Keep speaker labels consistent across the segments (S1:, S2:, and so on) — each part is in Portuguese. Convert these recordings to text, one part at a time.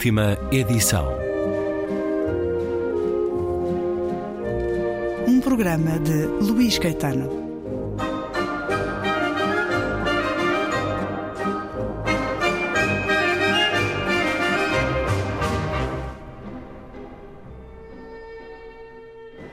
S1: Última edição.
S2: Um programa de Luís Caetano.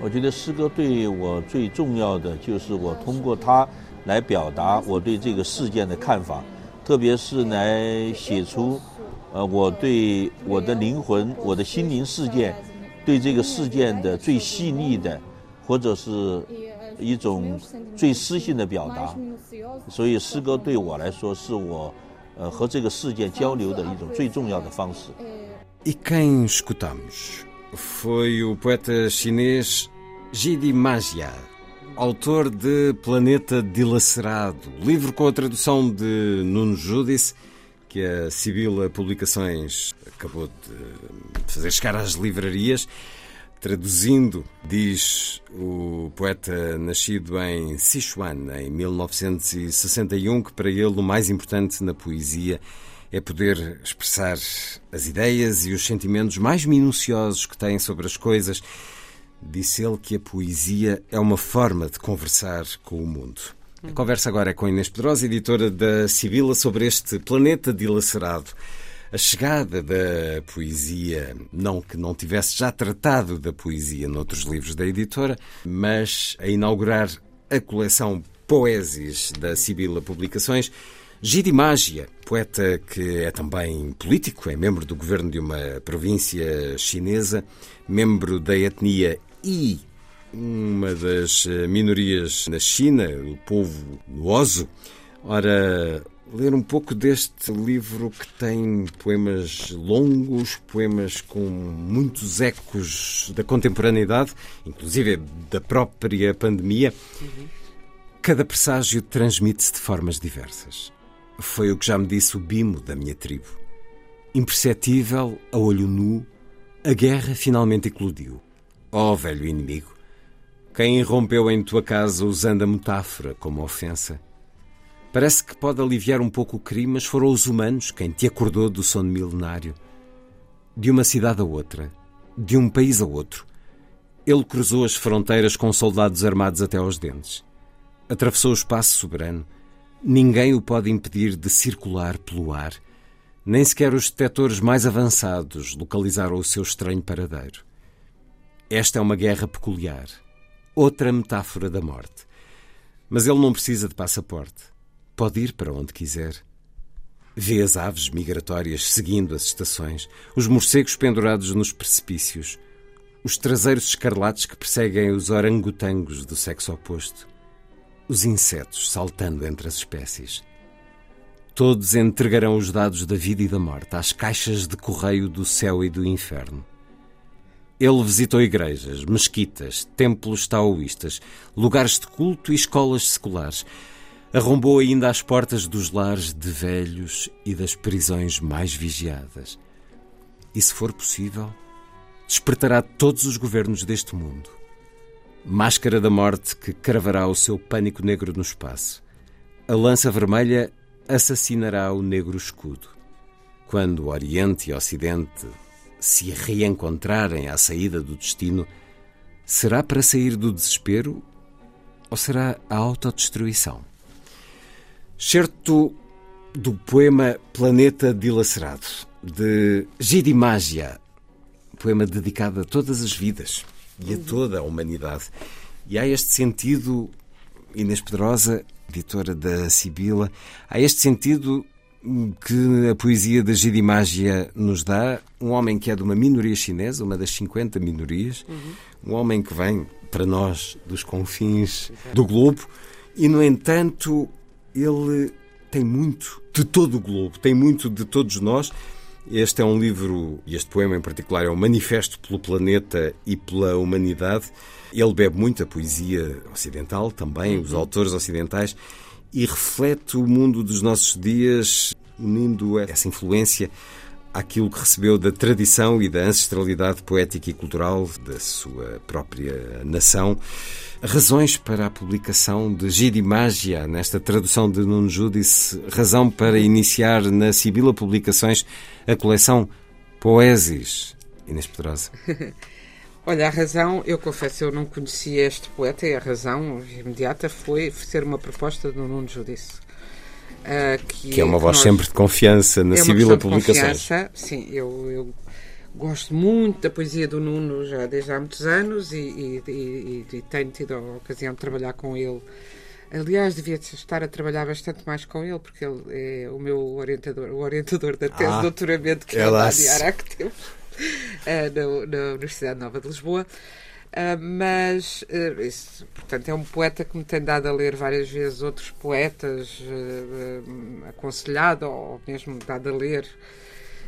S3: 我觉得诗歌对我最重要的就是我通过它来表达我对这个事件的看法，特别是来写出， 呃，我对我的灵魂、我的心灵世界，对这个事件的最细腻的，或者是一种最诗性的表达。所以，诗歌对我来说，是我，呃，和这个世界交流的一种最重要的方式。
S4: E quem escutamos foi o poeta chinês Ji Di Magia, autor de Planeta Dilacerado, livro com a tradução de Nuno Judice, que a Sibila Publicações acabou de fazer chegar às livrarias. Traduzindo, diz o poeta nascido em Sichuan em 1961 que para ele o mais importante na poesia é poder expressar as ideias e os sentimentos mais minuciosos que tem sobre as coisas. Disse ele que a poesia é uma forma de conversar com o mundo. A conversa agora é com Inês Pedrosa, editora da Sibila, sobre este planeta dilacerado. A chegada da poesia, não que não tivesse já tratado da poesia noutros livros da editora, mas a inaugurar a coleção Poésias da Sibila Publicações, Gidi Magia, poeta que é também político, é membro do governo de uma província chinesa, membro da etnia I, uma das minorias na China, o povo Luoso. Ora, ler um pouco deste livro que tem poemas longos, poemas com muitos ecos da contemporaneidade, inclusive da própria pandemia. Cada presságio transmite-se de formas diversas. Foi o que já me disse o Bimo da minha tribo. Imperceptível, a olho nu, a guerra finalmente eclodiu. Ó oh, velho inimigo, quem irrompeu em tua casa usando a metáfora como ofensa? Parece que pode aliviar um pouco o crime, mas foram os humanos quem te acordou do sono milenário. De uma cidade a outra, de um país a outro, ele cruzou as fronteiras com soldados armados até aos dentes. Atravessou o espaço soberano. Ninguém o pode impedir de circular pelo ar. Nem sequer os detectores mais avançados localizaram o seu estranho paradeiro. Esta é uma guerra peculiar, outra metáfora da morte. Mas ele não precisa de passaporte. Pode ir para onde quiser. Vê as aves migratórias seguindo as estações, os morcegos pendurados nos precipícios, os traseiros escarlates que perseguem os orangotangos do sexo oposto, os insetos saltando entre as espécies. Todos entregarão os dados da vida e da morte às caixas de correio do céu e do inferno. Ele visitou igrejas, mesquitas, templos taoístas, lugares de culto e escolas seculares. Arrombou ainda as portas dos lares de velhos e das prisões mais vigiadas. E, se for possível, despertará todos os governos deste mundo. Máscara da morte que cravará o seu pânico negro no espaço. A lança vermelha assassinará o negro escudo. Quando o Oriente e o Ocidente se reencontrarem à saída do destino, será para sair do desespero ou será a autodestruição? Certo do poema Planeta Dilacerado, de Gidi Magia, poema dedicado a todas as vidas e a toda a humanidade. E há este sentido, Inês Pedrosa, editora da Sibila, há este sentido que a poesia da Gidi Magia nos dá, um homem que é de uma minoria chinesa, uma das 50 minorias, uhum. um homem que vem para nós dos confins do globo, e no entanto ele tem muito de todo o globo, tem muito de todos nós. Este é um livro, e este poema em particular, é um manifesto pelo planeta e pela humanidade. Ele bebe muito a poesia ocidental também, os autores ocidentais, e reflete o mundo dos nossos dias, unindo essa influência àquilo que recebeu da tradição e da ancestralidade poética e cultural da sua própria nação. Razões para a publicação de Gidi Magia, nesta tradução de Nuno Judice, razão para iniciar na Sibila Publicações a coleção poesis. Inês Pedrosa.
S1: Olha, a razão, eu confesso, eu não conhecia este poeta e a razão imediata foi ser uma proposta do Nuno Judice.
S4: Uh, que, que, é uma voz nós, sempre de confiança na é Sibila Publicações.
S1: sim, eu, eu, gosto muito da poesia do Nuno já desde há muitos anos e, e, e, e tenho tido a ocasião de trabalhar com ele. Aliás, devia estar a trabalhar bastante mais com ele, porque ele é o meu orientador, o orientador da tese ah, de doutoramento que é de Araque temos uh, na, Universidade Nova de Lisboa. Uh, mas, uh, isso, portanto, é um poeta que me tem dado a ler várias vezes outros poetas, aconselhado ou mesmo dado a ler.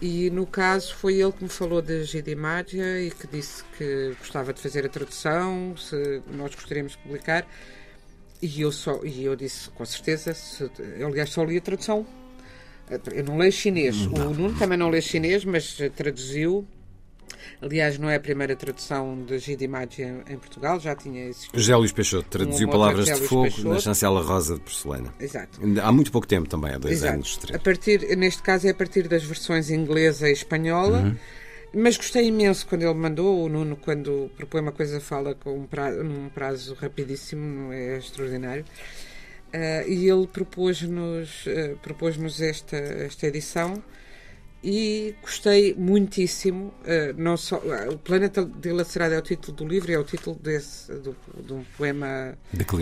S1: E no caso foi ele que me falou de Gide Magia e que disse que gostava de fazer a tradução, se nós gostaríamos de publicar. E eu, só, e eu disse, com certeza, se, aliás, só li a tradução. Eu não leio chinês. Não. O Nuno também não lê chinês, mas traduziu Aliás, não é a primeira tradução de Gide Magia em, Portugal, já tinha existido.
S4: José Luís Peixoto traduziu Palavras de Fogo Peixoto. na chancela Rosa de Porcelana.
S1: Exato.
S4: Há muito pouco tempo também, há dois
S1: Exato.
S4: anos. Três.
S1: A partir, neste caso é a partir das versões inglesa e espanhola. Uhum. Mas gostei imenso quando ele mandou. O Nuno, quando propõe uma coisa, fala com um prazo, num prazo rapidíssimo, é extraordinário. Uh, e ele propôs-nos uh, propôs esta, esta edição e gostei muitíssimo. Uh, não só, uh, o Planeta Dilacerado é o título do livro, é o título desse, do, de um poema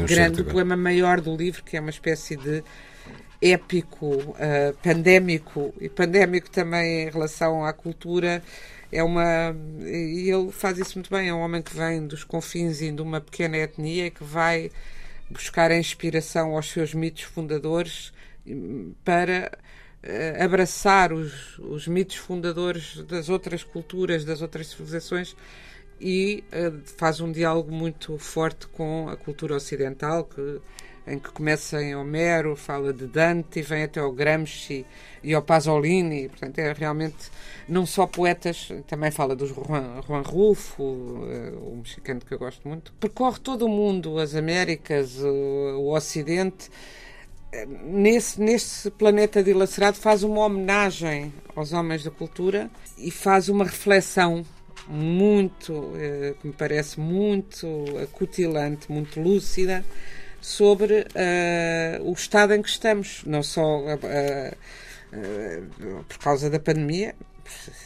S1: grande, do poema maior do livro, que é uma espécie de épico, uh, pandémico, e pandémico também em relação à cultura. É uma. E ele faz isso muito bem. É um homem que vem dos confins de uma pequena etnia que vai buscar a inspiração aos seus mitos fundadores para uh, abraçar os, os mitos fundadores das outras culturas, das outras civilizações e uh, faz um diálogo muito forte com a cultura ocidental, que, em que começa em Homero, fala de Dante vem até ao Gramsci e ao Pasolini. Portanto, é realmente não só poetas, também fala dos Juan, Juan Rulfo, uh, um mexicano que eu gosto muito. Percorre todo o mundo, as Américas, o, o Ocidente nesse, nesse planeta dilacerado faz uma homenagem aos homens da cultura e faz uma reflexão muito, eh, que me parece muito acutilante, muito lúcida, sobre uh, o estado em que estamos, não só uh, uh, por causa da pandemia,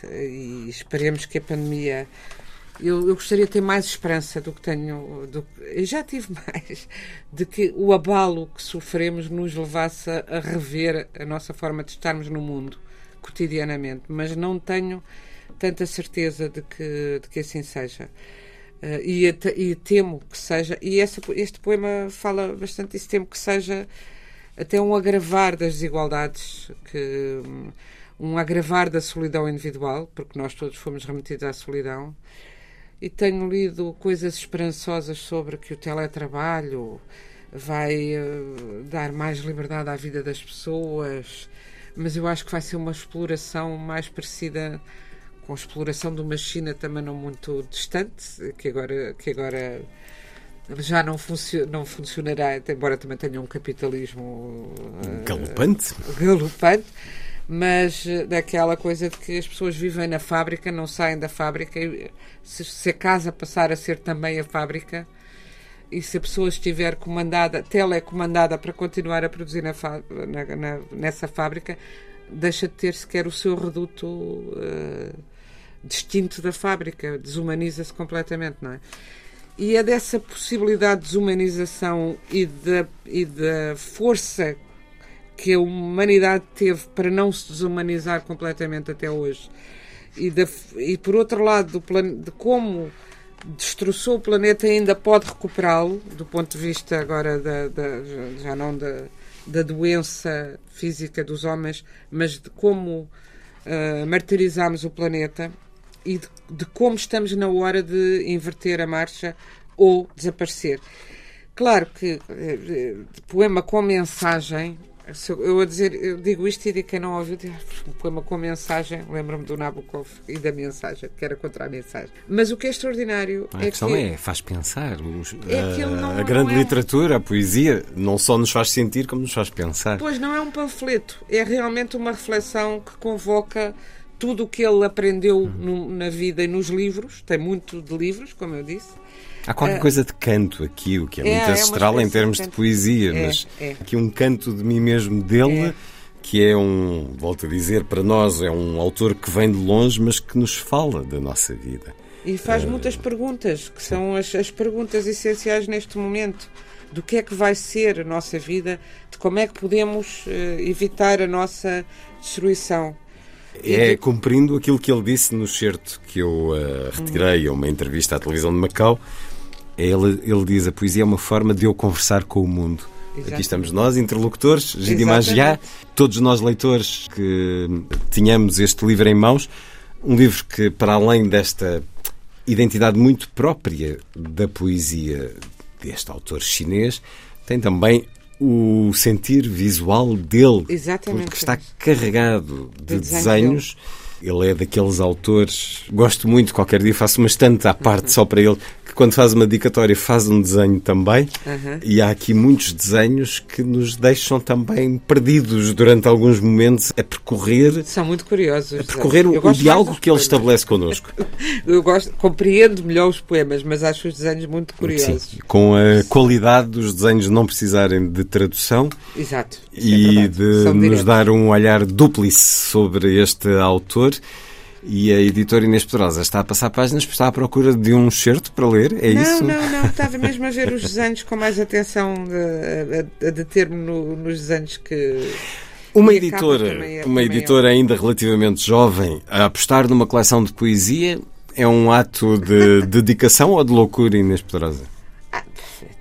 S1: e esperemos que a pandemia eu, eu, gostaria de ter mais esperança do que tenho. Do, eu já tive mais. De que o abalo que sofremos nos levasse a, rever a nossa forma de estarmos no mundo cotidianamente. Mas não tenho tanta certeza de que, de que assim seja. Uh, e, e, temo que seja. E essa, este poema fala bastante disso. Temo que seja até um agravar das desigualdades. que um agravar da solidão individual, porque nós todos fomos remetidos à solidão, e tenho lido coisas esperançosas sobre que o teletrabalho vai uh, dar mais liberdade à vida das pessoas, mas eu acho que vai ser uma exploração mais parecida com a exploração de uma China também não muito distante, que agora, que agora já não, funcio não funcionará, embora também tenha um capitalismo uh,
S4: galopante.
S1: galopante mas eh, daquela coisa de que as pessoas vivem na fábrica, não saem da fábrica, e se, se a casa passar a ser também a fábrica, e se a pessoa estiver comandada, telecomandada para continuar a produzir na, na, na, nessa fábrica, deixa de ter sequer o seu reduto uh, distinto da fábrica, desumaniza-se completamente, não é? E é dessa possibilidade de desumanização e da, e da força que a humanidade teve para não se desumanizar completamente até hoje. E, de, e por outro lado, do de como destroçou o planeta ainda pode recuperá-lo, do ponto de vista agora da, da já não da, da doença física dos homens, mas de como uh, martirizamos o planeta e de, de, como estamos na hora de inverter a marcha ou desaparecer. Claro que uh, poema com mensagem eu a dizer, eu digo isto e digo quem não ouviu, um poema com mensagem, lembro-me do Nabokov e da mensagem, que era contra a mensagem. Mas o que é extraordinário
S4: a
S1: é
S4: questão
S1: que.
S4: é, faz pensar. Os, é não, a, grande é literatura, a poesia, não só nos faz sentir, como nos faz pensar.
S1: Pois não é um panfleto, é realmente uma reflexão que convoca tudo o que ele aprendeu no, na vida e nos livros, tem muito de livros, como eu disse.
S4: Há qualquer uh, coisa de canto aqui, o que é,
S1: é
S4: muito ancestral
S1: é
S4: em termos de, de poesia,
S1: é,
S4: mas
S1: é.
S4: aqui um canto de mim mesmo dele, que é um, volto a dizer, para nós é um autor que vem de longe, mas que nos fala da nossa vida.
S1: E faz uh, muitas perguntas, que são as, as perguntas essenciais neste momento do que é que vai ser a nossa vida, de como é que podemos uh, evitar a nossa destruição.
S4: É cumprindo aquilo que ele disse no certo que eu uh, retirei a uma entrevista à televisão de Macau. Ele, ele diz: a poesia é uma forma de eu conversar com o mundo. Exatamente. Aqui estamos nós, interlocutores, Gidi Magiá, todos nós leitores que tínhamos este livro em mãos. Um livro que, para além desta identidade muito própria da poesia deste autor chinês, tem também o sentir visual dele,
S1: Exatamente.
S4: porque está carregado de, de desenhos. Ele é daqueles autores, gosto muito, qualquer dia faço uma estante à parte uhum. só para ele, que quando faz uma dedicatória faz um desenho também.
S1: Uhum.
S4: E há aqui muitos desenhos que nos deixam também perdidos durante alguns momentos a percorrer.
S1: São muito curiosos.
S4: A percorrer o, o diálogo que ele estabelece connosco.
S1: Eu gosto, compreendo melhor os poemas, mas acho os desenhos muito curiosos.
S4: Sim, com a qualidade dos desenhos não precisarem de tradução.
S1: Exato.
S4: E
S1: é
S4: de nos dar um olhar dúplice sobre este autor. E a editora Inês Pedrosa está a passar páginas, está à procura de um certo para ler, é
S1: não,
S4: isso?
S1: Não, não, estava mesmo a ver os desenhos com mais atenção, a, a, a deter-me no, nos desenhos que.
S4: Uma editora, é, uma editora é. ainda relativamente jovem, a apostar numa coleção de poesia é um ato de dedicação ou de loucura, Inês Pedrosa?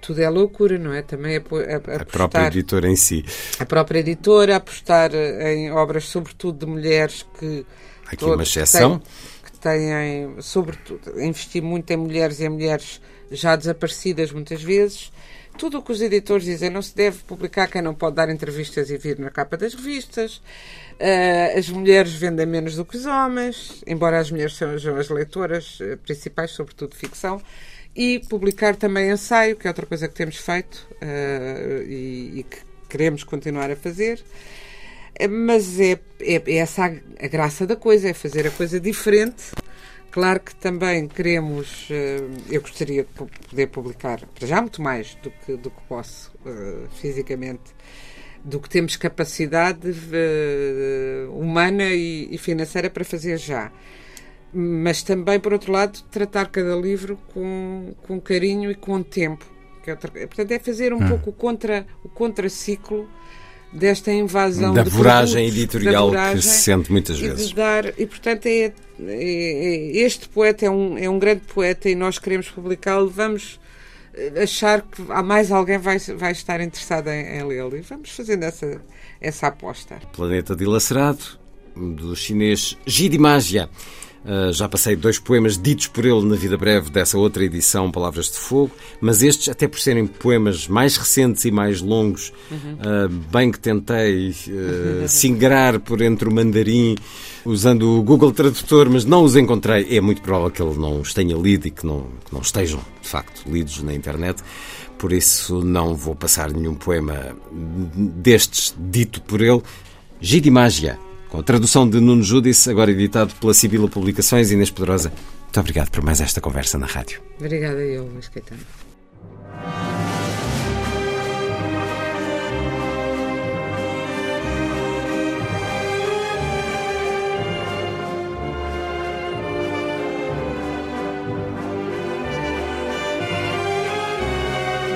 S1: Tudo é loucura, não é? Também a, a,
S4: a própria editora em si.
S1: A própria editora, apostar em obras, sobretudo de mulheres que
S4: Aqui uma exceção.
S1: Que têm, sobretudo, investir muito em mulheres e em mulheres já desaparecidas muitas vezes. Tudo o que os editores dizem não se deve publicar quem não pode dar entrevistas e vir na capa das revistas. Uh, as mulheres vendem menos do que os homens, embora as mulheres sejam as leitoras uh, principais, sobretudo de ficção. E publicar também ensaio, que é outra coisa que temos feito uh, e, e que queremos continuar a fazer. Mas é, é, é essa a, a, graça da coisa, é fazer a coisa diferente. Claro que também queremos, uh, eu gostaria de poder publicar, para já muito mais do que, do que posso uh, fisicamente, do que temos capacidade humana e, e financeira para fazer já mas também, por outro lado, tratar cada livro com, com carinho e com tempo. Que é outra, portanto, é fazer um hum. pouco o, contra, o contraciclo desta invasão
S4: da
S1: de
S4: voragem produtos, editorial voragem, que se sente muitas vezes.
S1: E, dar, e portanto, é, é, é, este poeta é um, é um grande poeta e nós queremos publicá-lo. Vamos eh, achar que há mais alguém vai, vai estar interessado em, em lê-lo e vamos fazendo essa, essa aposta.
S4: Planeta Dilacerado, do chinês Gidi Magia. Uh, já passei dois poemas ditos por ele na vida breve dessa outra edição, Palavras de Fogo, mas estes, até por serem poemas mais recentes e mais longos, uhum. uh, bem que tentei uh, singrar por entre o mandarim usando o Google Tradutor, mas não os encontrei. É muito provável que ele não os tenha lido e que não, que não estejam, de facto, lidos na internet. Por isso, não vou passar nenhum poema destes dito por ele. Gidi Magia com a tradução de Nuno Judice, agora editado pela Sibila Publicações. Inês Poderosa, muito obrigado por mais esta conversa na rádio.
S1: Obrigada eu, Luís Caetano.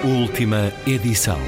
S5: Última edição.